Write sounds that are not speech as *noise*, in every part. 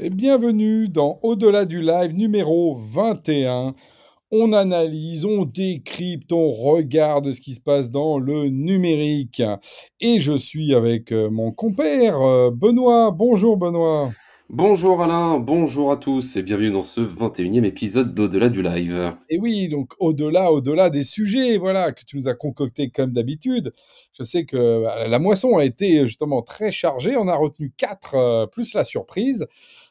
Et bienvenue dans Au-delà du live numéro 21. On analyse, on décrypte, on regarde ce qui se passe dans le numérique. Et je suis avec euh, mon compère euh, Benoît. Bonjour Benoît. Bonjour Alain, bonjour à tous et bienvenue dans ce 21e épisode d'Au-delà du live. Et oui, donc au-delà, au-delà des sujets, voilà, que tu nous as concoctés comme d'habitude. Je sais que euh, la moisson a été justement très chargée. On a retenu quatre, euh, plus la surprise.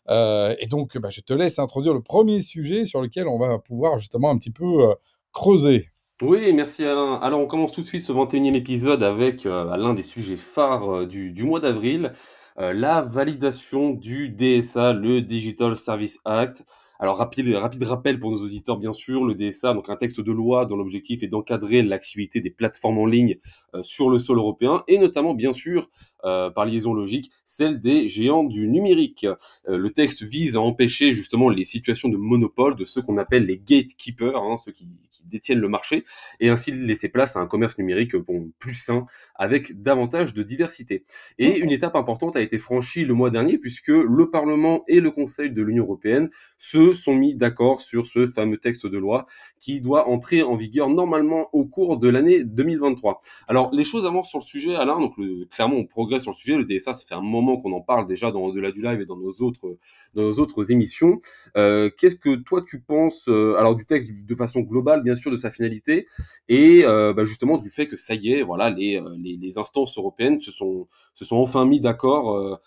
Euh, et donc, bah, je te laisse introduire le premier sujet sur lequel on va pouvoir justement un petit peu creuser. Oui, merci Alain. Alors, on commence tout de suite ce 21e épisode avec l'un des sujets phares du, mois d'avril. Euh, la validation du DSA, le Digital Service Act. Alors rapide, rappel pour nos auditeurs bien sûr, le DSA, donc un texte de loi dont l'objectif est d'encadrer l'activité des plateformes en ligne euh, sur le sol européen et notamment bien sûr euh, par liaison logique, celle des géants du numérique. Euh, le texte vise à empêcher justement les situations de monopole de ceux qu'on appelle les gatekeepers, hein, ceux qui, qui, détiennent le marché, et ainsi laisser place à un commerce numérique bon, plus sain, avec davantage de diversité. Et une étape importante a été franchie le mois dernier, puisque le Parlement et le Conseil de l'Union européenne se sont mis d'accord sur ce fameux texte de loi qui doit entrer en vigueur normalement au cours de l'année 2023. Alors les choses avancent sur le sujet, Alain, donc le, clairement on progresse sur le sujet. Le DSA, ça fait un moment qu'on en parle déjà dans Au-delà du live et dans nos autres, émissions. Euh, Qu'est-ce que toi tu penses, euh, alors du texte de façon globale, bien sûr, de sa finalité, et euh, bah, justement du fait que ça y est, voilà, les, instances européennes se sont, enfin mis d'accord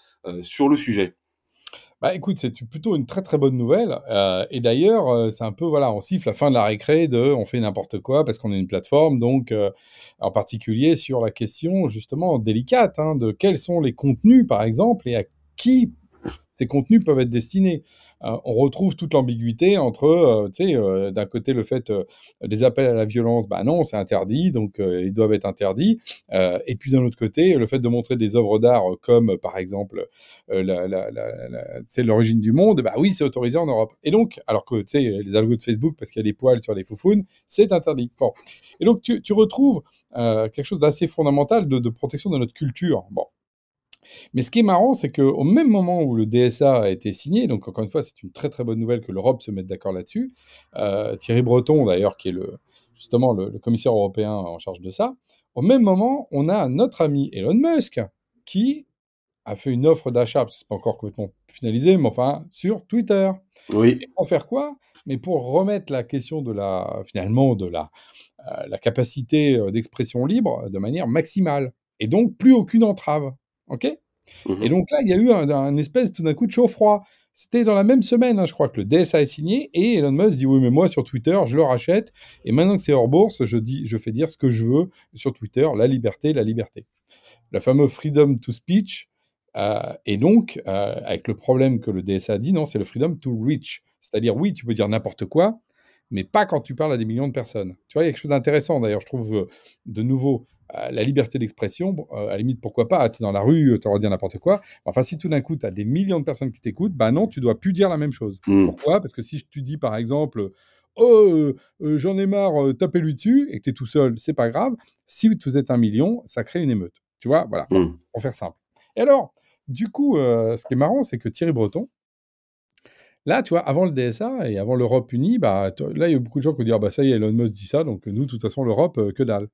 sur le sujet? Bah écoute, c'est plutôt une très très bonne nouvelle. Euh, et d'ailleurs, euh, c'est un peu, voilà, on siffle la fin de la récré de on fait n'importe quoi parce qu'on est une plateforme. Donc, euh, en particulier sur la question justement délicate hein, de quels sont les contenus, par exemple, et à qui ces contenus peuvent être destinés. Euh, on retrouve toute l'ambiguïté entre, euh, tu sais, euh, d'un côté le fait des appels à la violence, bah non, c'est interdit, donc ils doivent être interdits. et puis d'un autre côté, le fait de montrer des œuvres d'art comme par exemple la, la, l'origine du monde, bah oui, c'est autorisé en Europe. Et donc, alors que tu sais, les algos de Facebook, parce qu'il y a des poils sur les foufounes, c'est interdit. Bon. Et donc tu, tu retrouves quelque chose d'assez fondamental de, de protection de notre culture. Bon. Mais ce qui est marrant, c'est qu'au même moment où le DSA a été signé, donc encore une fois, c'est une très très bonne nouvelle que l'Europe se mette d'accord là-dessus. Euh, Thierry Breton, d'ailleurs, qui est le, justement le, le, commissaire européen en charge de ça, au même moment, on a notre ami Elon Musk qui a fait une offre d'achat, c'est pas encore complètement finalisé, mais enfin, sur Twitter. Oui. Et pour faire quoi? Mais pour remettre la question de la, finalement, de la, euh, la capacité euh, d'expression libre de manière maximale. Et donc, plus aucune entrave. OK mmh. Et donc là, il y a eu un, un espèce tout d'un coup de chaud-froid. C'était dans la même semaine, hein, je crois, que le DSA est signé et Elon Musk dit oui, mais moi sur Twitter, je le rachète et maintenant que c'est hors bourse, je dis, je fais dire ce que je veux sur Twitter, la liberté, la liberté. Le fameux freedom to speech. Euh, et donc, euh, avec le problème que le DSA a dit, non, c'est le freedom to reach. C'est-à-dire, oui, tu peux dire n'importe quoi, mais pas quand tu parles à des millions de personnes. Tu vois, il y a quelque chose d'intéressant d'ailleurs, je trouve, euh, de nouveau, la liberté d'expression, à la limite, pourquoi pas, tu es dans la rue, tu auras dire n'importe quoi. Enfin, si tout d'un coup, tu as des millions de personnes qui t'écoutent, bah non, tu dois plus dire la même chose. Mmh. Pourquoi? Parce que si tu dis, par exemple, oh, euh, euh, j'en ai marre, euh, tapez-lui dessus, et que tu es tout seul, c'est pas grave. Si vous êtes un million, ça crée une émeute. Tu vois, voilà, mmh. pour faire simple. Et alors, du coup, ce qui est marrant, c'est que Thierry Breton, Là, tu vois, avant le DSA et avant l'Europe unie, bah, là, il y a beaucoup de gens qui disent, ah, bah, ça y est, Elon Musk dit ça, donc nous, de toute façon, l'Europe, que dalle.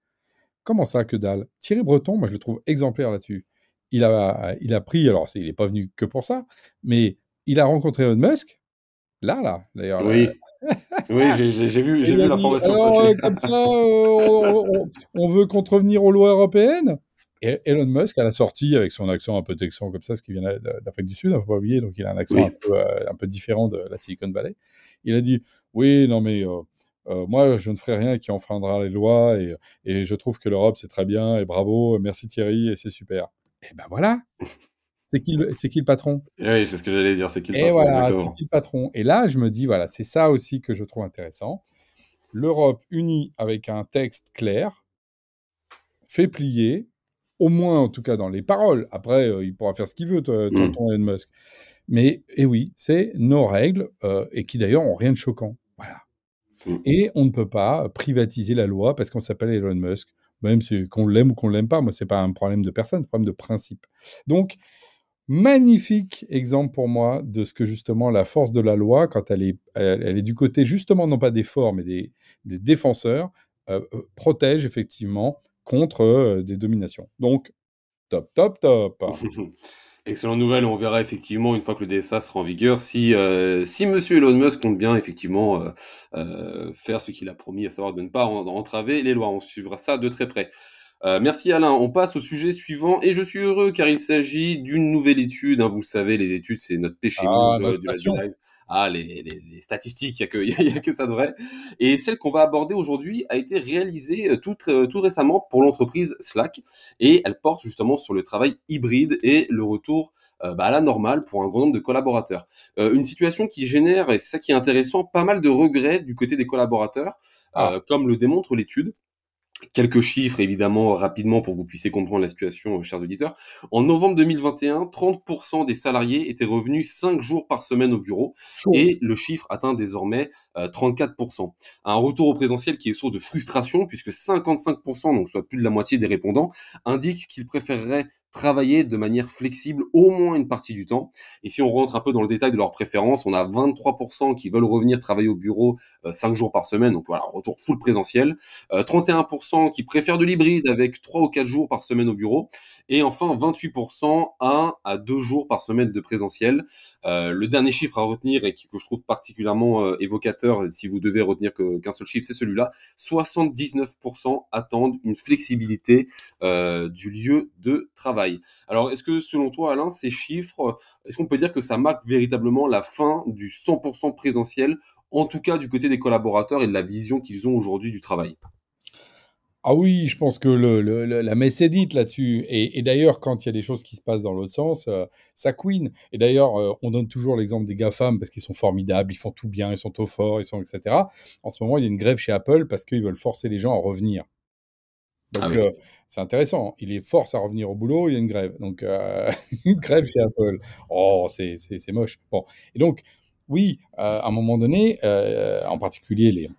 Comment ça, que dalle? Thierry Breton, moi je le trouve exemplaire là-dessus. Il a, il a pris, alors il n'est pas venu que pour ça, mais il a rencontré Elon Musk. Là, là, d'ailleurs. Oui, oui j'ai vu, *laughs* vu l'information. Alors, euh, comme ça, euh, on, on, veut contrevenir aux lois européennes? Et Elon Musk, à la sortie, avec son accent un peu texan comme ça, ce qui vient d'Afrique du Sud, il ne faut pas oublier, donc il a un accent oui. un, peu, euh, un, peu, différent de la Silicon Valley. Il a dit, oui, non mais euh, moi, je ne ferai rien qui enfreindra les lois et, et je trouve que l'Europe, c'est très bien et bravo, merci Thierry et c'est super. Et ben voilà. *laughs* c'est qui, le, qui le patron? Oui, c'est ce que j'allais dire, c'est qui le patron Et voilà, c'est qui le patron? Et là, je me dis, voilà, c'est ça aussi que je trouve intéressant. L'Europe unie avec un texte clair, fait plier, au moins en tout cas dans les paroles. Après, euh, il pourra faire ce qu'il veut, mm. tonton Elon Musk. Mais, et oui, c'est nos règles, euh, et qui d'ailleurs ont rien de choquant. Mm. Et on ne peut pas privatiser la loi parce qu'on s'appelle Elon Musk, même si qu'on l'aime ou qu'on l'aime pas. Moi, c'est pas un problème de personne, c'est un problème de principe. Donc, magnifique exemple pour moi de ce que justement la force de la loi, quand elle est, elle, est du côté justement non pas des forts mais des, des défenseurs, euh, protège effectivement contre des dominations. Donc, top, top, top. *laughs* Excellente nouvelle, on verra effectivement une fois que le DSA sera en vigueur si euh, si Monsieur Elon Musk compte bien effectivement euh, euh, faire ce qu'il a promis, à savoir de ne pas entraver les lois. On suivra ça de très près. merci Alain. On passe au sujet suivant et je suis heureux car il s'agit d'une nouvelle étude. Hein. vous le savez, les études c'est notre péché ah, de, de, ah, les, les, statistiques, il n'y a, que, *laughs* a que ça de vrai. Et celle qu'on va aborder aujourd'hui a été réalisée euh, tout, euh, tout récemment pour l'entreprise Slack et elle porte justement sur le travail hybride et le retour euh, bah, à la normale pour un grand nombre de collaborateurs. une situation qui génère, et c'est ça qui est intéressant, pas mal de regrets du côté des collaborateurs, ah. comme le démontre l'étude. Quelques chiffres, évidemment, rapidement pour que vous puissiez comprendre la situation, euh, chers auditeurs. En novembre 2021, 30% des salariés étaient revenus 5 jours par semaine au bureau et le chiffre atteint désormais 34%. Euh, Un retour au présentiel qui est source de frustration puisque 55%, donc soit plus de la moitié des répondants, indiquent qu'ils préféreraient travailler de manière flexible au moins une partie du temps. Et si on rentre un peu dans le détail de leurs préférences, on a 23% qui veulent revenir travailler au bureau euh, 5 jours par semaine, donc voilà, retour full présentiel. Euh, 31% qui préfèrent de l'hybride avec 3 ou 4 jours par semaine au bureau. Et enfin 28% 1 à 2 jours par semaine de présentiel. Euh, le dernier chiffre à retenir et que je trouve particulièrement euh, évocateur, si vous devez retenir qu'un seul chiffre, c'est celui-là. 79% attendent une flexibilité euh, du lieu de travail. Alors, est-ce que selon toi, Alain, ces chiffres, est-ce qu'on peut dire que ça marque véritablement la fin du 100% présentiel, en tout cas du côté des collaborateurs et de la vision qu'ils ont aujourd'hui du travail? Ah oui, je pense que la messe est dite là-dessus. Et, d'ailleurs, quand il y a des choses qui se passent dans l'autre sens, euh, ça queen. Et d'ailleurs, euh, on donne toujours l'exemple des GAFAM parce qu'ils sont formidables, ils font tout bien, ils sont au fort, ils etc. En ce moment, il y a une grève chez Apple parce qu'ils veulent forcer les gens à revenir. Donc, ah euh, c'est intéressant. Il est force à revenir au boulot, il y a une grève. Donc, euh, *laughs* une grève chez Apple. Oh, c'est moche. Bon. Et donc, oui, euh, à un moment donné, en particulier, les,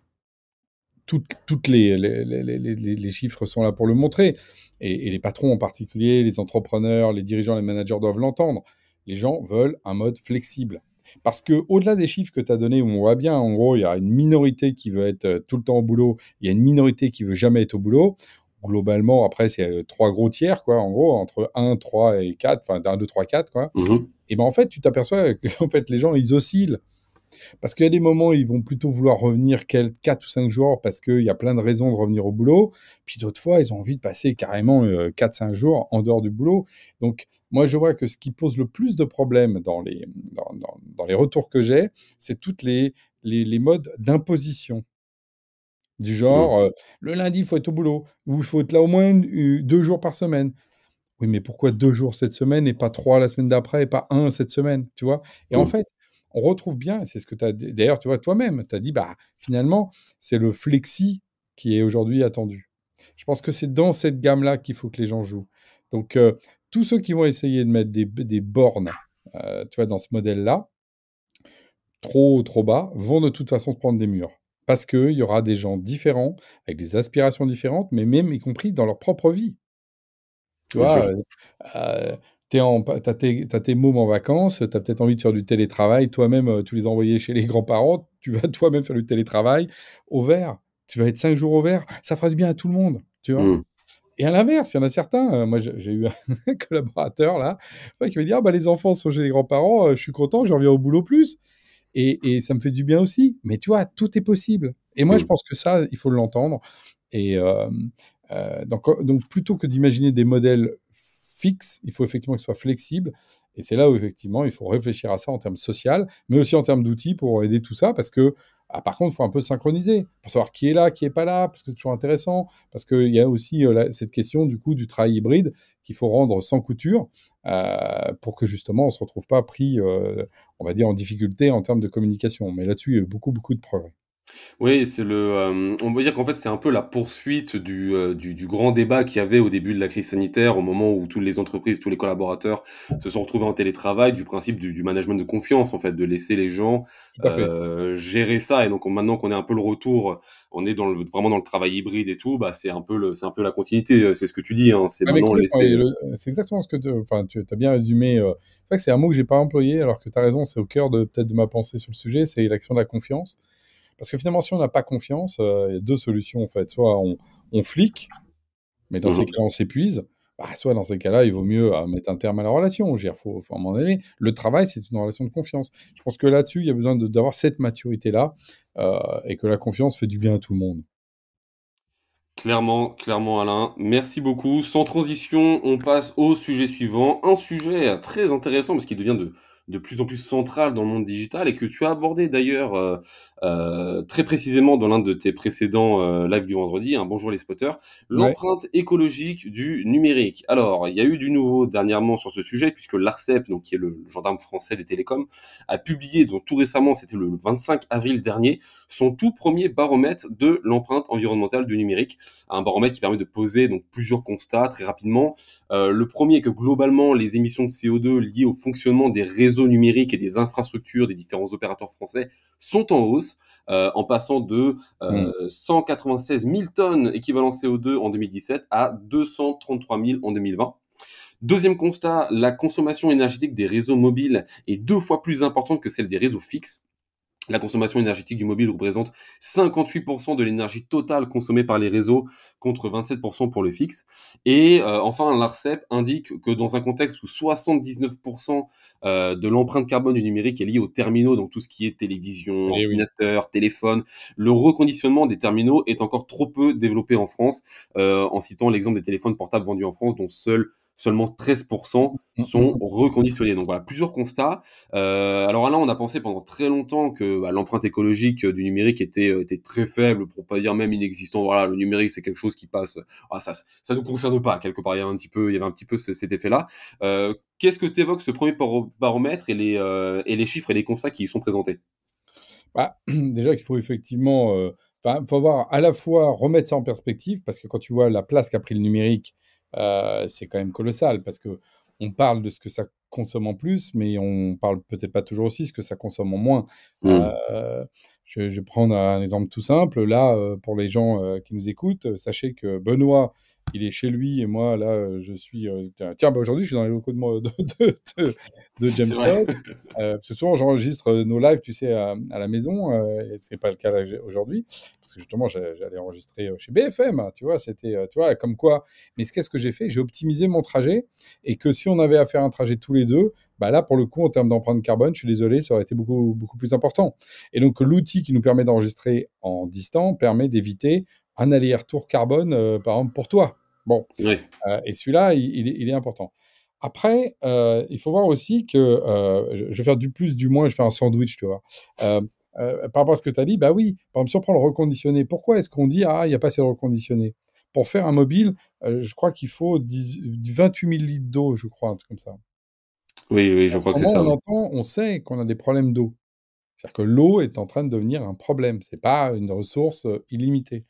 toutes, toutes les, les, les, les, chiffres sont là pour le montrer. Et, et, les patrons en particulier, les entrepreneurs, les dirigeants, les managers doivent l'entendre. Les gens veulent un mode flexible. Parce que au-delà des chiffres que tu as donnés, on voit bien, en gros, il y a une minorité qui veut être tout le temps au boulot, il y a une minorité qui veut jamais être au boulot globalement, après, c'est euh, trois gros tiers, quoi, en gros, entre 1, 3 et 4, enfin, 1, 2, 3, 4, quoi. Mmh et ben en fait, tu t'aperçois *laughs* que en fait, les gens, ils oscillent. Parce qu'il y a des moments, ils vont plutôt vouloir revenir 4 ou 5 jours parce qu'il y a plein de raisons de revenir au boulot. Puis d'autres fois, ils ont envie de passer carrément 4-5 euh, jours en dehors du boulot. Donc, moi, je vois que ce qui pose le plus de problèmes dans les, dans, dans, les retours que j'ai, c'est toutes les, les, les modes d'imposition. Du genre, euh, le lundi, il faut être au boulot, ou il faut être là au moins deux jours par semaine. Oui, mais pourquoi deux jours cette semaine et pas trois la semaine d'après et pas un cette semaine, tu vois? Et en fait, on retrouve bien, c'est ce que tu as d'ailleurs, tu vois, toi-même, tu as dit, bah, finalement, c'est le flexi qui est aujourd'hui attendu. Je pense que c'est dans cette gamme-là qu'il faut que les gens jouent. Donc, euh, tous ceux qui vont essayer de mettre des, des bornes, euh, tu vois, dans ce modèle-là, trop, trop bas, vont de toute façon se prendre des murs parce qu'il y aura des gens différents, avec des aspirations différentes, mais même y compris dans leur propre vie. Tu vois, euh, tu as tes, tes mômes en vacances, tu as peut-être envie de faire du télétravail, toi-même, tu les envoyer chez les *laughs* grands-parents, tu vas toi-même faire du télétravail au vert. Tu vas être cinq jours au vert, ça fera du bien à tout le monde, tu vois. Mmh. Et à l'inverse, il y en a certains, euh, moi j'ai eu un *laughs* collaborateur là, qui m'a dit, ah bah les enfants sont chez les grands-parents, je suis content, je reviens au boulot plus et, ça me fait du bien aussi. Mais tu vois, tout est possible. Et moi, je pense que ça, il faut l'entendre. Et euh, euh, donc, donc, plutôt que d'imaginer des modèles fixes, il faut effectivement qu'ils soient flexibles. Et c'est là où, effectivement, il faut réfléchir à ça en termes social, mais aussi en termes d'outils pour aider tout ça, parce que Ah, par contre, il faut un peu synchroniser pour savoir qui est là, qui est pas là, parce que c'est toujours intéressant, parce qu'il y a aussi euh, cette question du coup du travail hybride qu'il faut rendre sans couture euh, pour que justement on se retrouve pas pris, euh, on va dire, en difficulté en termes de communication. Mais là-dessus, il y a eu beaucoup, beaucoup de progrès. Oui, c'est le, euh, on peut dire qu'en fait, c'est un peu la poursuite du, euh, du, du grand débat qu'il y avait au début de la crise sanitaire, au moment où toutes les entreprises, tous les collaborateurs se sont retrouvés en télétravail, du principe du, du management de confiance, en fait, de laisser les gens euh, gérer ça. Et donc, maintenant qu'on est un peu le retour, on est dans le, vraiment dans le travail hybride et tout, bah, c'est un peu le, c'est un peu la continuité. C'est ce que tu dis, hein, c'est maintenant laisser. C'est exactement ce que tu, enfin, tu as bien résumé. C'est vrai que c'est un mot que j'ai pas employé, alors que tu as raison, c'est au cœur de peut-être de ma pensée sur le sujet, c'est l'action de la confiance. Parce que finalement, si on n'a pas confiance, euh, il y a deux solutions en fait. Soit on, on flique, mais dans ces mhm. cas-là, on s'épuise. Bah, soit dans ces cas-là, il vaut mieux euh, mettre un terme à la relation. Il faut, faut à un moment donné. Le travail, c'est une relation de confiance. Je pense que là-dessus, il y a besoin d'avoir cette maturité-là euh, et que la confiance fait du bien à tout le monde. Clairement, clairement Alain, merci beaucoup. Sans transition, on passe au sujet suivant. Un sujet très intéressant parce qu'il devient de, de plus en plus centrale dans le monde digital et que tu as abordé d'ailleurs euh, euh, très précisément dans l'un de tes précédents euh, lives du vendredi, un bonjour les spotters, l'empreinte écologique du numérique. Alors, il y a eu du nouveau dernièrement sur ce sujet puisque l'ARCEP, donc qui est le gendarme français des télécoms, a publié donc tout récemment, c'était le 25 avril dernier, son tout premier baromètre de l'empreinte environnementale du numérique, un baromètre qui permet de poser donc plusieurs constats très rapidement. Euh, le premier est que globalement les émissions de CO2 liées au fonctionnement des réseaux numériques et des infrastructures des différents opérateurs français sont en hausse, euh, en passant de 196 euh, 000 mm. tonnes équivalent CO2 en 2017 à 233 000 en 2020. Deuxième constat, la consommation énergétique des réseaux mobiles est deux fois plus importante que celle des réseaux fixes. La consommation énergétique du mobile représente 58% de l'énergie totale consommée par les réseaux contre 27% pour le fixe. Et euh, enfin, l'ARCEP indique que dans un contexte où 79% euh, de l'empreinte carbone du numérique est liée aux terminaux, donc tout ce qui est télévision, eh ordinateur, téléphone, le reconditionnement des terminaux est encore trop peu développé en France, euh, en citant l'exemple des téléphones portables vendus en France dont seuls seulement 13% mm, mm, sont mm. reconditionnés. Donc voilà, plusieurs constats. Euh, alors là, on a pensé pendant très longtemps que bah, l'empreinte écologique du numérique était, euh, était très faible, pour pas dire même inexistant. Voilà, le numérique, c'est quelque chose qui passe. Ah, ça, ça nous concerne pas. Quelque part, il y avait un petit peu, il y avait un petit peu cet effet-là. Euh, Qu'est-ce que tu évoques ce premier baromètre et les, euh, et les chiffres et les constats qui y sont présentés? Bah, *clears throat* Déjà qu'il faut effectivement, il euh, faut avoir à la fois remettre ça en perspective, parce que quand tu vois la place qu'a pris le numérique euh, c'est quand même colossal parce que on parle de ce que ça consomme en plus, mais on parle peut-être pas toujours aussi de ce que ça consomme en moins. Mmh. Euh, je, je, vais prendre un exemple tout simple. Là, euh, pour les gens qui nous écoutent, sachez que Benoît il est chez lui et moi là euh, je suis euh, tiens bah, aujourd'hui je suis dans les locaux de de, de, de, de James euh, parce que souvent j'enregistre nos lives tu sais à, la maison euh, et c'est pas le cas aujourd'hui parce que justement j'allais enregistrer chez BFM tu vois c'était tu vois comme quoi mais qu'est-ce que j'ai fait? J'ai optimisé mon trajet et que si on avait à faire un trajet tous les deux bah là pour le coup en termes d'empreinte carbone je suis désolé ça aurait été beaucoup beaucoup plus important. Et donc l'outil qui nous permet d'enregistrer en distant permet d'éviter un aller-retour carbone, euh, par exemple, pour toi. Bon. Euh, et celui-là, il, est important. Après, euh, il faut voir aussi que je vais faire du plus, du moins, je fais un sandwich, tu vois. par rapport à ce que tu as dit, bah oui, par exemple, si on prend le reconditionné, pourquoi est-ce qu'on dit, ah, il n'y a pas assez de reconditionné? Pour faire un mobile, je crois qu'il faut du 28 000 litres d'eau, je crois, un truc comme ça. Oui, oui, je crois que c'est ça. On, entend, on sait qu'on a des problèmes d'eau. C'est-à-dire que l'eau est en train de devenir un problème. C'est pas une ressource illimitée.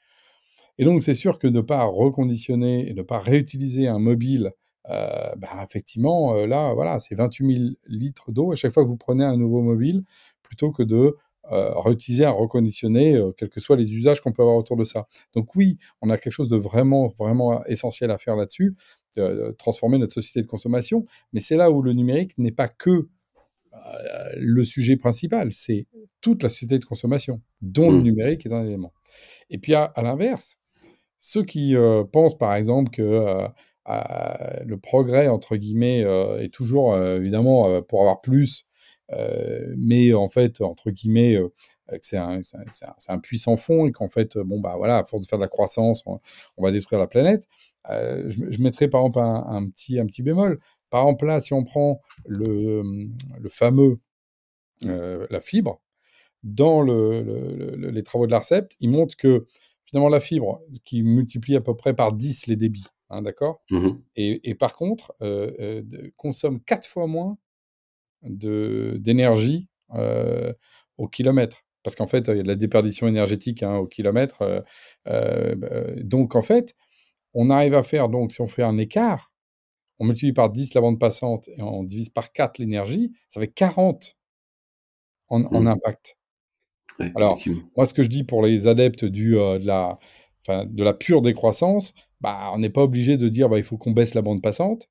Et donc, c'est sûr que ne pas reconditionner et ne pas réutiliser un mobile, euh, bah, effectivement, euh, là, voilà, c'est 28 000 litres d'eau à chaque fois que vous prenez un nouveau mobile, plutôt que de euh, réutiliser un reconditionné, euh, quels que soient les usages qu'on peut avoir autour de ça. Donc oui, on a quelque chose de vraiment, vraiment essentiel à faire là-dessus, de, transformer notre société de consommation, mais c'est là où le numérique n'est pas que le sujet principal, c'est toute la société de consommation, dont le mmh. numérique est un élément. Et puis à l'inverse, ceux qui euh, pensent, par exemple, que euh, le progrès, entre guillemets, euh, est toujours, évidemment, pour avoir plus, mais en fait, entre guillemets, que c'est un, puissant fond et qu'en fait, bon, bah voilà, à force de faire de la croissance, on, va détruire la planète. je, je, mettrais par exemple un, petit, un petit bémol. Par exemple, là, si on prend le, le fameux, la fibre, dans les travaux de l'ARCEP, ils montrent que finalement la fibre qui multiplie à peu près par 10 les débits, hein, d'accord? Mmh et, par contre, euh, euh, consomme 4 fois moins d'énergie euh, au kilomètre. Parce qu'en fait, il y a de la déperdition énergétique hein, au kilomètre. Bah, donc, en fait, on arrive à faire, donc, si on fait un écart, on multiplie par 10 la bande passante et on divise par 4 l'énergie, ça fait 40 en, en mmh. Alors, moi, ce que je dis pour les adeptes du, de, la, de la pure décroissance, bah, on n'est pas obligé de dire bah, il faut qu'on baisse la bande passante.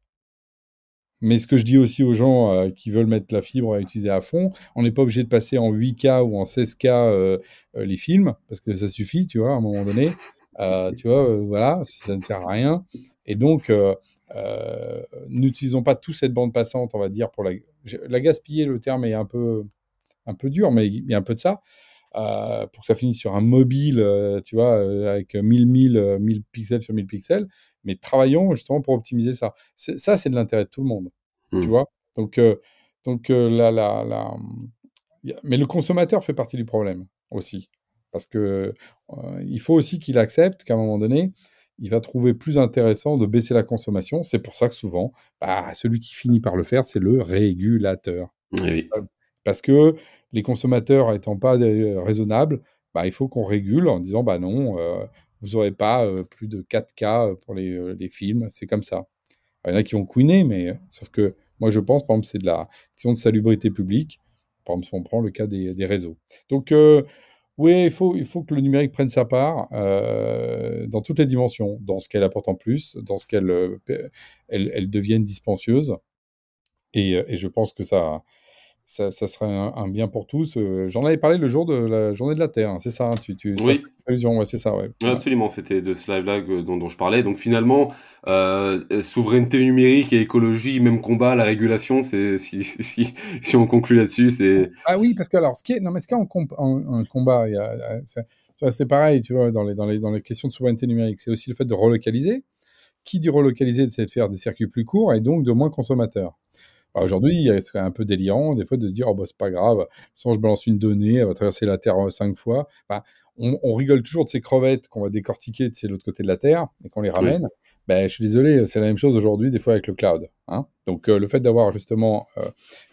Mais ce que je dis aussi aux gens qui veulent mettre la fibre à utiliser à fond, on n'est pas obligé de passer en 8K ou en 16K les films, parce que ça suffit, tu vois, à un moment donné. tu vois, voilà, ça ne sert à rien. Et donc, n'utilisons pas toute cette bande passante, on va dire, pour la, la gaspiller, le terme est un peu, un peu dur, mais il y a un peu de ça. Euh, pour que ça finisse sur un mobile, euh, tu vois, euh, avec 1000, 1000, 1000 pixels sur 1000 pixels. Mais travaillons justement pour optimiser ça. Ça, c'est de l'intérêt de tout le monde, tu mmh. vois. Donc, donc là, là, là, mais le consommateur fait partie du problème aussi, parce que il faut aussi qu'il accepte qu'à un moment donné, il va trouver plus intéressant de baisser la consommation. C'est pour ça que souvent, bah, celui qui finit par le faire, c'est le régulateur. Oui. Parce que les consommateurs étant pas euh, raisonnables, bah, il faut qu'on régule en disant bah non, euh, vous n'aurez pas euh, plus de 4K pour les, films, c'est comme ça. il y en a qui vont couiner, mais sauf que moi je pense, par exemple, c'est de la question de salubrité publique. Par exemple, si on prend le cas des, des réseaux. Donc, oui, il faut, il faut que le numérique prenne sa part dans toutes les dimensions, dans ce qu'elle apporte en plus, dans ce qu'elle elle, devienne dispensieuse. Et, je pense que ça, ça, serait un, bien pour tous. Euh, j'en avais parlé le jour de la journée de la Terre, hein, c'est ça hein, tu, tu, Oui. c'est ça, ouais. Absolument, c'était de ce live-là dont, dont, je parlais. Donc finalement, euh, souveraineté numérique et écologie, même combat, la régulation, c'est *laughs* si, si, si, on conclut là-dessus, c'est. Ah oui, parce que alors, ce qui est, non mais ce qui est en, combat, c'est pareil, tu vois, dans les, dans, les, dans les questions de souveraineté numérique, c'est aussi le fait de relocaliser. Qui dit relocaliser, c'est de faire des circuits plus courts et donc de moins consommateurs. Bah, aujourd'hui, c'est un peu délirant, des fois, de se dire, oh, bah, c'est pas grave, sans je balance une donnée, elle va traverser la Terre euh, cinq fois. on, rigole toujours de ces crevettes qu'on va décortiquer de l'autre côté de la Terre et qu'on les ramène. Ben, je suis désolé, c'est la même chose aujourd'hui, des fois, avec le cloud. Hein. Donc, euh, le fait d'avoir justement euh,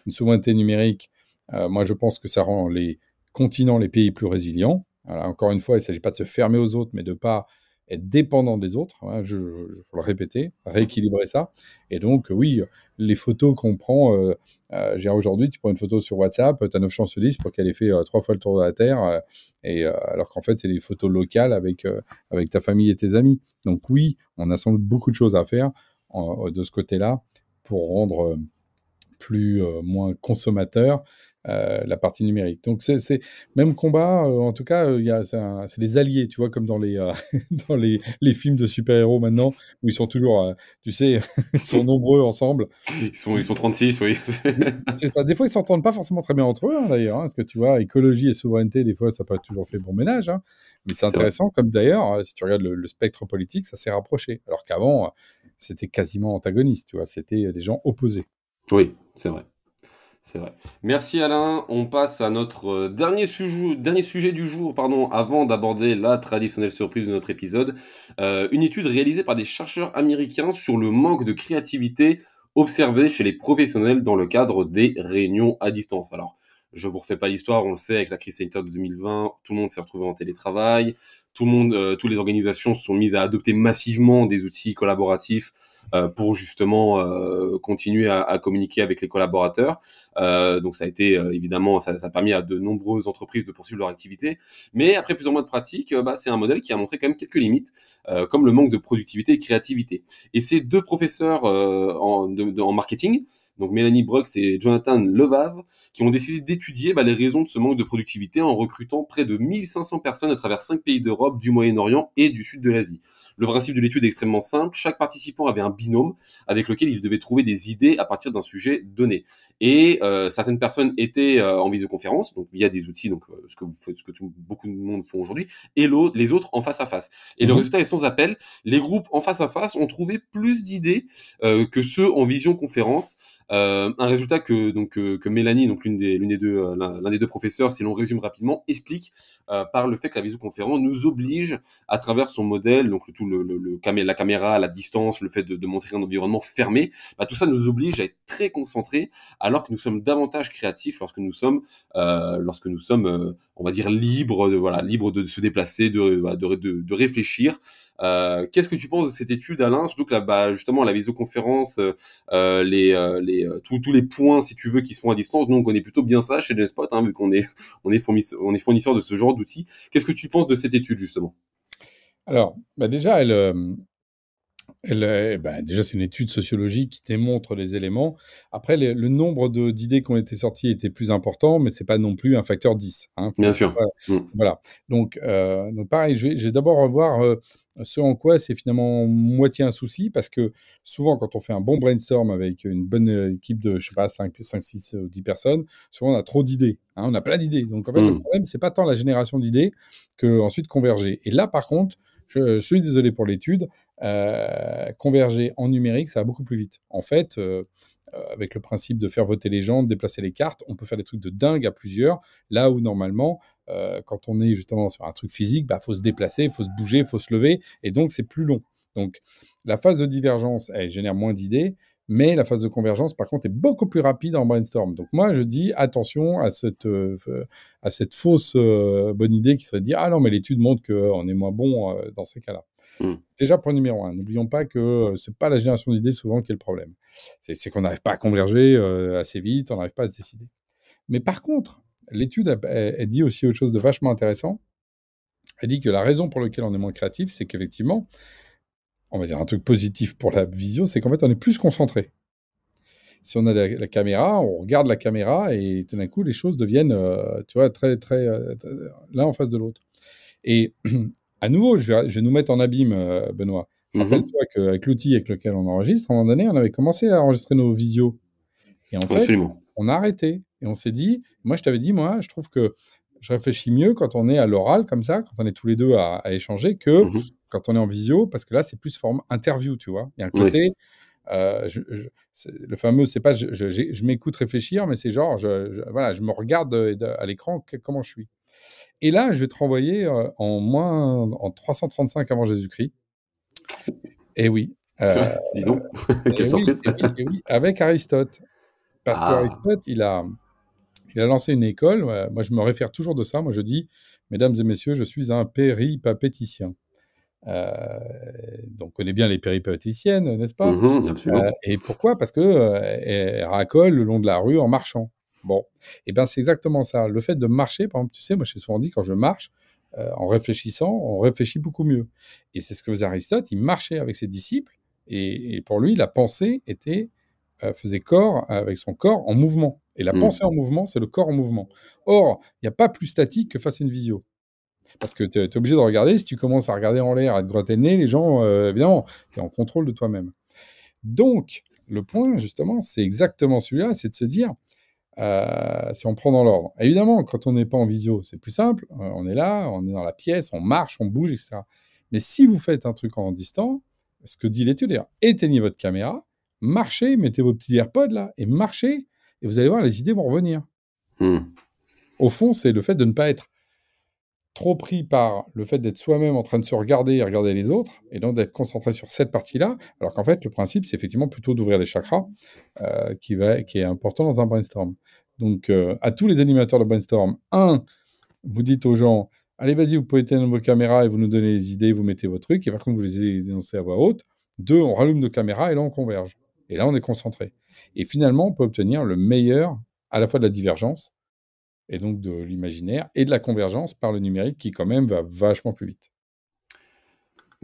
une souveraineté numérique, moi, je pense que ça rend les continents, les pays plus résilients. encore une fois, il ne s'agit pas de se fermer aux autres, mais de pas être dépendant des autres, hein, je, faut le répéter, rééquilibrer ça. Et donc, oui, les photos qu'on prend, euh, euh aujourd'hui, tu prends une photo sur WhatsApp, tu as 9 chances sur 10 pour qu'elle ait fait euh, trois fois le tour de la Terre, euh, et alors qu'en fait, c'est des photos locales avec, avec ta famille et tes amis. Donc oui, on a sans doute beaucoup de choses à faire de ce côté-là pour rendre plus moins consommateur euh, la partie numérique. Donc c'est même combat, euh, en tout cas, euh, il c'est des alliés, tu vois, comme dans les *laughs* dans les, les, films de super-héros maintenant, où ils sont toujours, tu sais, *laughs* ils sont nombreux ensemble. Ils sont ils sont 36, oui. *laughs* c'est ça. Des fois, ils s'entendent pas forcément très bien entre eux, hein, d'ailleurs, hein, parce que tu vois, écologie et souveraineté, des fois, ça n'a pas toujours fait bon ménage. Hein. Mais c'est intéressant, comme d'ailleurs, si tu regardes le, le spectre politique, ça s'est rapproché, alors qu'avant, c'était quasiment antagoniste, tu vois, c'était des gens opposés. Oui, c'est vrai. Merci Alain. On passe à notre euh, dernier, sujet, dernier sujet du jour, pardon, avant d'aborder la traditionnelle surprise de notre épisode. Euh, une étude réalisée par des chercheurs américains sur le manque de créativité observé chez les professionnels dans le cadre des réunions à distance. Alors, je vous refais pas l'histoire, on le sait, avec la crise sanitaire de 2020, tout le monde s'est retrouvé en télétravail, tout le monde, euh, toutes les organisations sont mises à adopter massivement des outils collaboratifs pour justement euh, continuer à, communiquer avec les collaborateurs. Euh, donc ça a été évidemment, ça, a permis à de nombreuses entreprises de poursuivre leur activité. Mais après plusieurs mois de pratique, bah, c'est un modèle qui a montré quand même quelques limites, comme le manque de productivité et créativité. Et ces deux professeurs en marketing, donc Mélanie Brooks et Jonathan Levave, qui ont décidé d'étudier bah, les raisons de ce manque de productivité en recrutant près de 1500 personnes à travers cinq pays d'Europe, du Moyen-Orient et du sud de l'Asie. Le principe de l'étude est extrêmement simple. Chaque participant avait un binôme avec lequel il devait trouver des idées à partir d'un sujet donné. Et euh, certaines personnes étaient euh, en visioconférence, donc via des outils, donc ce que vous faites, ce que beaucoup de monde font aujourd'hui, et les autres en face à face. Et le mhm. résultat est sans appel. Les groupes en face à face ont trouvé plus d'idées que ceux en visioconférence. Euh, un résultat que donc que Mélanie, donc l'une des l'une des deux euh, l'un des deux professeurs, si l'on résume rapidement, explique euh, par le fait que la visioconférence nous oblige à travers son modèle, donc tout le, le, le la caméra, la distance, le fait de, de montrer un environnement fermé, bah, tout ça nous oblige à être très concentrés, alors que nous sommes davantage créatifs lorsque nous sommes lorsque nous sommes on va dire libres de voilà libres de se déplacer, de, de, de réfléchir. Euh, Qu'est-ce que tu penses de cette étude, Alain? Surtout que là, bah, justement, la visioconférence, euh, euh tous, les points, si tu veux, qui sont à distance, nous on connaît plutôt bien ça chez Genspot, hein, vu qu'on *laughs* est fournisseur de ce genre d'outils. Qu'est-ce que tu penses de cette étude, justement? Alors, bah déjà, elle, elle, bah, déjà, c'est une étude sociologique qui démontre les éléments. Après, le nombre d'idées qui ont été sorties était plus important, mais c'est pas non plus un facteur 10. Hein, Bien sûr. Mm. Voilà. Donc, euh, donc, pareil, je vais, je vais d'abord revoir euh, ce en quoi c'est finalement moitié un souci, parce que souvent, quand on fait un bon brainstorm avec une bonne équipe de, je sais pas, 5, 5 6 ou 10 personnes, souvent on a trop d'idées. Hein, on a plein d'idées. Donc, en fait, le mm. problème, c'est pas tant la génération d'idées que ensuite converger. Et là, par contre, je, suis désolé pour l'étude, euh, converger en numérique, ça va beaucoup plus vite. En fait, euh, euh, avec le principe de faire voter les gens, de déplacer les cartes, on peut faire des trucs de dingue à plusieurs, là où normalement, quand on est justement sur un truc physique, bah faut se déplacer, faut se bouger, faut se lever, et donc c'est plus long. Donc la phase de divergence, elle génère moins d'idées, mais la phase de convergence, par contre, est beaucoup plus rapide en brainstorm. Donc moi, je dis attention à cette, euh, à cette fausse euh, bonne idée qui serait de dire ah non, mais l'étude montre qu'on est moins bon euh, dans ces cas-là. Hmm. Déjà, point numéro un, n'oublions pas que c'est pas la génération d'idées souvent qui est le problème. C'est qu'on n'arrive pas à converger assez vite, on n'arrive pas à se décider. Mais par contre, l'étude, elle, dit aussi autre chose de vachement intéressant. Elle dit que la raison pour laquelle on est moins créatif, c'est qu'effectivement, on va dire un truc positif pour la visio, c'est qu'en fait, on est plus concentré. Si on a la, caméra, on regarde la caméra et tout d'un coup, les choses deviennent, euh, tu vois, très, très, euh, l'un en face de l'autre. Et *clears throat* à nouveau, je vais, je vais, nous mettre en abîme, euh, Benoît. Mm-hmm. Rappelle-toi qu'avec l'outil avec lequel on enregistre, à un moment donné, on avait commencé à enregistrer nos visios. Et en fait, on a arrêté. Et on s'est dit, moi, je t'avais dit, moi, je trouve que je réfléchis mieux quand on est à l'oral, comme ça, quand on est tous les deux à, échanger, que mm-hmm quand on est en visio, parce que là, c'est plus forme interview, tu vois. Il y a un côté, euh, le fameux, c'est pas je, m'écoute réfléchir, mais c'est genre, je, voilà, je me regarde à l'écran comment je suis. Et là, je vais te renvoyer euh, en moins en 335 avant Jésus-Christ. Et oui. Euh, *laughs* Dis donc, quelle surprise. avec Aristote. Parce ah. qu'Aristote, il a, il a lancé une école. Moi, je me réfère toujours de ça. Moi, je dis, mesdames et messieurs, je suis un péripapéticien. Euh, donc, on connaît bien les péripatéticiennes, n'est-ce pas? Mmh euh, Et pourquoi? Parce que euh, racole le long de la rue en marchant. Bon, et eh ben c'est exactement ça. Le fait de marcher, par exemple, tu sais, moi j'ai souvent dit quand je marche, en réfléchissant, on réfléchit beaucoup mieux. Et c'est ce que faisait Aristote. Il marchait avec ses disciples, et, pour lui, la pensée était faisait corps avec son corps en mouvement. Et la mmh. pensée en mouvement, c'est le corps en mouvement. Or, il n'y a pas plus statique que face à une visio. Parce que tu es, obligé de regarder. Si tu commences à regarder en l'air, à te grotter le nez, les gens, euh, évidemment, tu es en contrôle de toi-même. Donc, le point, justement, c'est exactement celui-là, c'est de se dire, euh, si on prend dans l'ordre. Évidemment, quand on n'est pas en visio, c'est plus simple. Euh, on est là, on est dans la pièce, on marche, on bouge, etc. Mais si vous faites un truc en distant, ce que dit l'étude, éteignez votre caméra, marchez, mettez vos petits AirPods là, et marchez, et vous allez voir, les idées vont revenir. Hmm. Au fond, c'est le fait de ne pas être trop pris par le fait d'être soi-même en train de se regarder et regarder les autres, et donc d'être concentré sur cette partie-là, alors qu'en fait, le principe, c'est effectivement plutôt d'ouvrir les chakras, euh, qui, va, qui est important dans un brainstorm. Donc, euh, à tous les animateurs de brainstorm, un, vous dites aux gens, allez, vas-y, vous pouvez éteindre vos caméras et vous nous donnez les idées, vous mettez vos trucs, et par contre, vous les énoncez à voix haute. Deux, on rallume nos caméras et là, on converge. Et là, on est concentré. Et finalement, on peut obtenir le meilleur à la fois de la divergence et donc de l'imaginaire et de la convergence par le numérique qui quand même va vachement plus vite.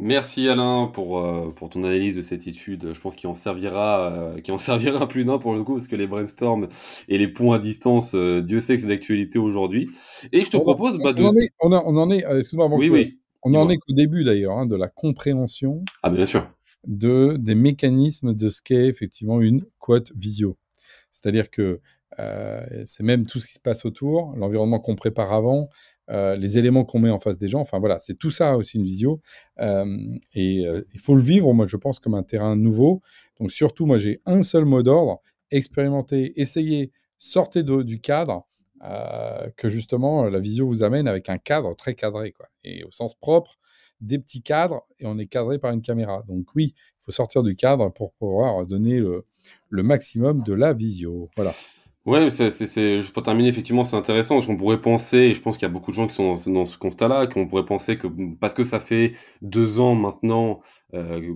Merci Alain pour, euh, pour ton analyse de cette étude. Je pense qu'il en servira, euh, qu'il en servira plus d'un pour le coup, parce que les brainstorms et les points à distance, euh, Dieu sait que c'est d'actualité aujourd'hui. Et je te propose bah, de... On en est, on, en est excuse-moi Oui, oui. On n'en est qu'au début d'ailleurs, hein, de la compréhension. Ah, bien sûr. De, des mécanismes de ce qu'est effectivement une quote visio. C'est-à-dire que c'est même tout ce qui se passe autour, l'environnement qu'on prépare avant, euh, les éléments qu'on met en face des gens. Enfin voilà, c'est tout ça aussi une visio. Euh, et euh, il faut le vivre, moi je pense, comme un terrain nouveau. Donc surtout, moi j'ai un seul mot d'ordre expérimenter, essayer, sortez du cadre euh, que justement la visio vous amène avec un cadre très cadré, quoi. Et au sens propre, des petits cadres et on est cadré par une caméra. Donc oui, il faut sortir du cadre pour pouvoir donner le, le maximum de la visio. Voilà. Ouais, c'est, c'est, juste pour terminer, effectivement, c'est intéressant parce qu'on pourrait penser, et je pense qu'il y a beaucoup de gens qui sont dans, ce constat-là, qu'on pourrait penser que parce que ça fait deux ans maintenant, euh,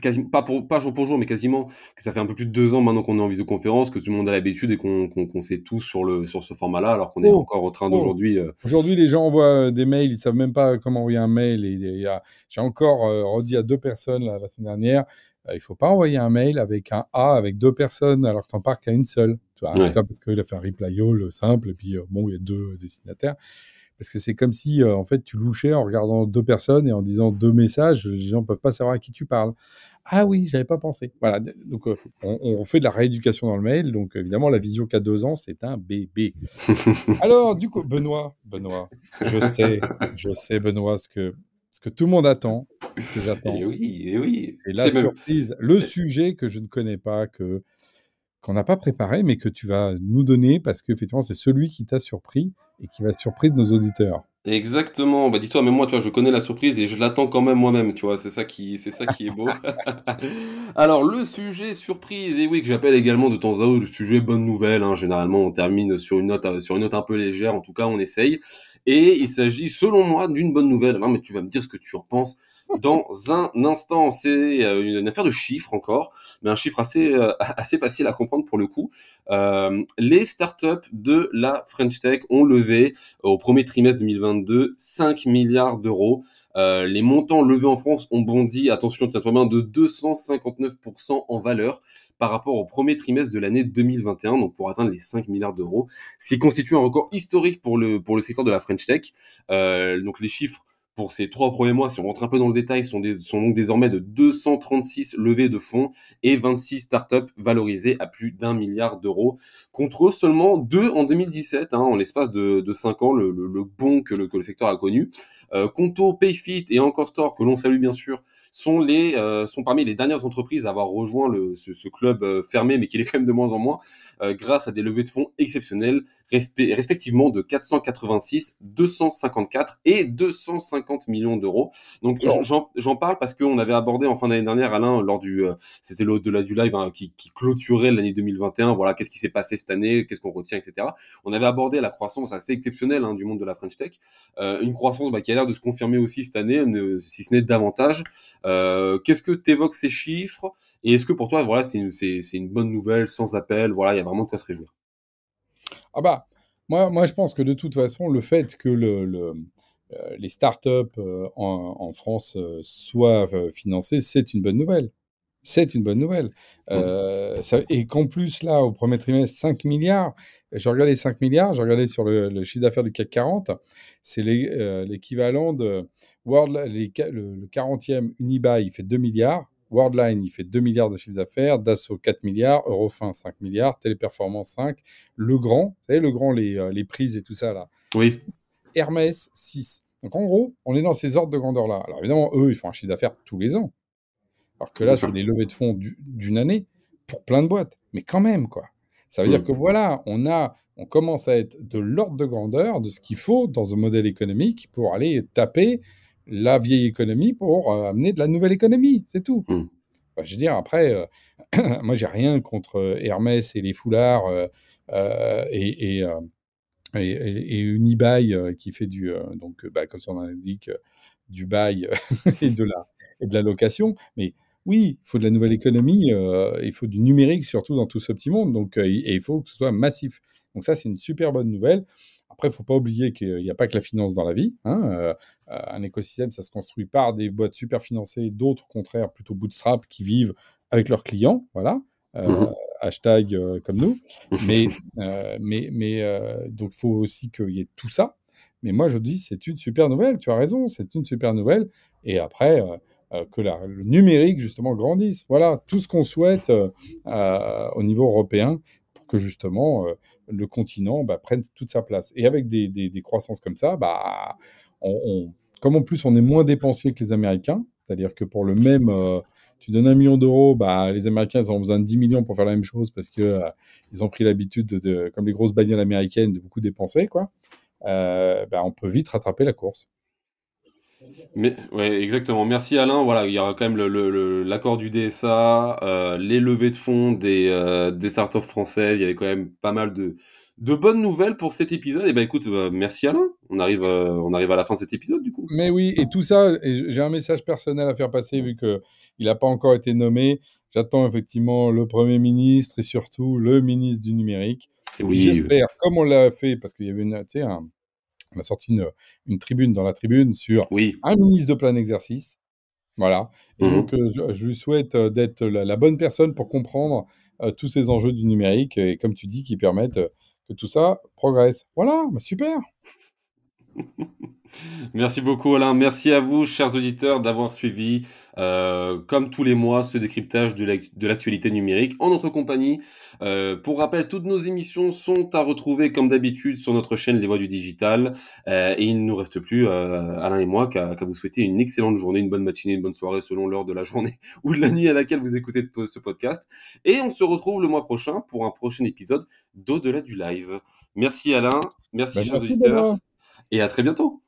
quasiment pas pour pas jour pour jour, mais quasiment que ça fait un peu plus de deux ans maintenant qu'on est en visioconférence, que tout le monde a l'habitude et qu'on qu'on sait tout sur le sur ce format-là, alors qu'on est oh, encore au train oh. d'aujourd'hui. Euh. Aujourd'hui, les gens envoient euh, des mails, ils savent même pas comment envoyer un mail. Et, j'ai encore euh, redit à deux personnes la semaine dernière, il faut pas envoyer un mail avec un A avec deux personnes alors que t'en pars qu'à une seule. Tu vois, parce qu'il a fait un reply all simple et puis bon, il y a deux destinataires parce que c'est comme si en fait tu louchais en regardant deux personnes et en disant deux messages, les gens peuvent pas savoir à qui tu parles. Ah oui, j'avais pas pensé. Voilà, donc euh, on, on, fait de la rééducation dans le mail. Donc évidemment, la visio qui a deux ans, c'est un bébé. *laughs* Alors du coup, Benoît, Benoît, je sais, je sais, Benoît, ce que ce que tout le monde attend, ce que j'attends. Et oui, et oui. Et la surprise, le sujet que je ne connais pas, que qu'on n'a pas préparé, mais que tu vas nous donner parce qu'effectivement, c'est celui qui t'a surpris et qui va surprendre nos auditeurs. Exactement. Bah dis-toi, même moi, tu vois, je connais la surprise et je l'attends quand même moi-même. Tu vois, c'est ça qui, c'est ça qui est beau. *laughs* Alors le sujet surprise, et oui que j'appelle également de temps à autre le sujet bonne nouvelle. Hein. Généralement, on termine sur une note, sur une note un peu légère. En tout cas, on essaye. Et il s'agit, selon moi, d'une bonne nouvelle. Non, mais tu vas me dire ce que tu en penses dans un instant. C'est euh, une, affaire de chiffres encore, mais un chiffre assez, euh, *laughs* assez facile à comprendre pour le coup. Euh, les startups de la French Tech ont levé au premier trimestre 2022 5 milliards d'euros. Euh, les montants levés en France ont bondi, attention, de 259% en valeur par rapport au premier trimestre de l'année 2021, donc pour atteindre les 5 milliards d'euros, ce qui un record historique pour le, pour le secteur de la French Tech. Euh, donc les chiffres pour ces trois premiers mois, si on rentre un peu dans le détail, sont, des, sont donc désormais de 236 levées de fonds et 26 startups valorisées à plus d'un milliard d'euros, contre seulement deux en 2017, hein, en l'espace de, de 5 ans, le, le, le bon que le, que le secteur a connu. Euh, Conto, Payfit et Encore Store, que l'on salue bien sûr, sont les euh, sont parmi les dernières entreprises à avoir rejoint le, ce, ce club euh, fermé, mais qui est quand même de moins en moins, euh, grâce à des levées de fonds exceptionnelles, respectivement de 486, 254 et 250 millions d'euros. Donc j'en parle parce qu'on avait abordé en fin d'année dernière, Alain, lors du c'était l'au-delà du live hein, qui, qui clôturait l'année 2021. Voilà, qu'est-ce qui s'est passé cette année, qu'est-ce qu'on retient, etc. On avait abordé la croissance assez exceptionnelle hein, du monde de la French Tech, une croissance bah, qui a l'air de se confirmer aussi cette année, si ce n'est davantage. Euh, qu'est-ce que t'évoques ces chiffres? Et est-ce que pour toi, voilà, c'est une, une bonne nouvelle, sans appel Voilà, il y a vraiment de quoi se réjouir. Ah bah, moi, moi, je pense que de toute façon, le fait que le, le euh, les startups euh, en, en, France soient financées, c'est une bonne nouvelle. C'est une bonne nouvelle. Euh, ça, et qu'en plus, là, au premier trimestre, 5 milliards. J'ai regardé 5 milliards, j'ai regardé sur le, le, chiffre d'affaires du CAC 40. C'est l'équivalent de World, le, 40e Unibail, il fait 2 milliards. Worldline, il fait 2 milliards de chiffre d'affaires. Dassault, 4 milliards. Eurofin, 5 milliards. Téléperformance, 5. Le Grand, vous savez, Le Grand, les, euh, les prises et tout ça, là. Oui. Hermès, 6. Donc, en gros, on est dans ces ordres de grandeur-là. Alors, évidemment, eux, ils font un chiffre d'affaires tous les ans. Alors que là, c'est des levées de fonds d'une année pour plein de boîtes. Mais quand même, quoi. Ça veut dire mmh. que voilà, on a, on commence à être de l'ordre de grandeur de ce qu'il faut dans un modèle économique pour aller taper la vieille économie pour euh, amener de la nouvelle économie, c'est tout. Mmh. je veux dire, après, euh, *clears throat* moi, j'ai rien contre Hermès et les foulards euh, et, et, et, Unibail qui fait du, donc, bah, comme son indique, du bail *laughs* et de la et de la location, mais oui, il faut de la nouvelle économie, il faut du numérique surtout dans tout ce petit monde, donc et il faut que ce soit massif. Donc ça, c'est une super bonne nouvelle. Après, il faut pas oublier qu'il n'y a pas que la finance dans la vie. Hein. Euh, un écosystème, ça se construit par des boîtes super financées, d'autres, au contraire, plutôt bootstrap, qui vivent avec leurs clients. Voilà. Euh, mmh hashtag euh, comme nous. Mais, mais, mais donc, il faut aussi qu'il y ait tout ça. Mais moi, je dis, c'est une super nouvelle. Tu as raison, c'est une super nouvelle. Et après, que le numérique, justement, grandisse. Voilà, tout ce qu'on souhaite au niveau européen pour que, justement, le continent bah, prenne toute sa place. Et avec des, des, croissances comme ça, bah, on, comme en plus on est moins dépensier que les Américains, c'est-à-dire que pour le même, euh, tu donnes un million d'euros, bah, les Américains ils ont besoin de 10 millions pour faire la même chose parce que euh, ils ont pris l'habitude de, comme les grosses bagnoles américaines, de beaucoup dépenser, quoi. Euh, bah, on peut vite rattraper la course. Mais, ouais, exactement. Merci Alain. Voilà, il y aura quand même l'accord du DSA, euh, les levées de fonds des, euh, des startups françaises. Il y avait quand même pas mal de, de bonnes nouvelles pour cet épisode. Et eh ben écoute, euh, merci Alain. On arrive, on arrive à la fin de cet épisode du coup. Mais oui, et tout ça, j'ai un message personnel à faire passer vu que il n'a pas encore été nommé. J'attends effectivement le Premier ministre et surtout le ministre du numérique. oui. J'espère, comme on l'a fait, parce qu'il y avait une, tu sais, un, on a sorti une, une, tribune dans la tribune sur un ministre de plein exercice. Voilà. Et mmh donc, euh, je, lui souhaite euh, d'être la, bonne personne pour comprendre euh, tous ces enjeux du numérique et, comme tu dis, qui permettent que tout ça progresse. Voilà, bah, super. *laughs* Merci beaucoup Alain. Merci à vous, chers auditeurs, d'avoir suivi euh, comme tous les mois, ce décryptage de l'actualité numérique en notre compagnie. Euh, pour rappel, toutes nos émissions sont à retrouver comme d'habitude sur notre chaîne Les Voix du Digital. Euh, et il ne nous reste plus, Alain et moi, qu'à vous souhaiter une excellente journée, une bonne matinée, une bonne soirée selon l'heure de la journée *laughs* ou de la nuit à laquelle vous écoutez ce podcast. Et on se retrouve le mois prochain pour un prochain épisode d'Au-delà du live. Merci Alain, merci bah, chers auditeurs, et à très bientôt.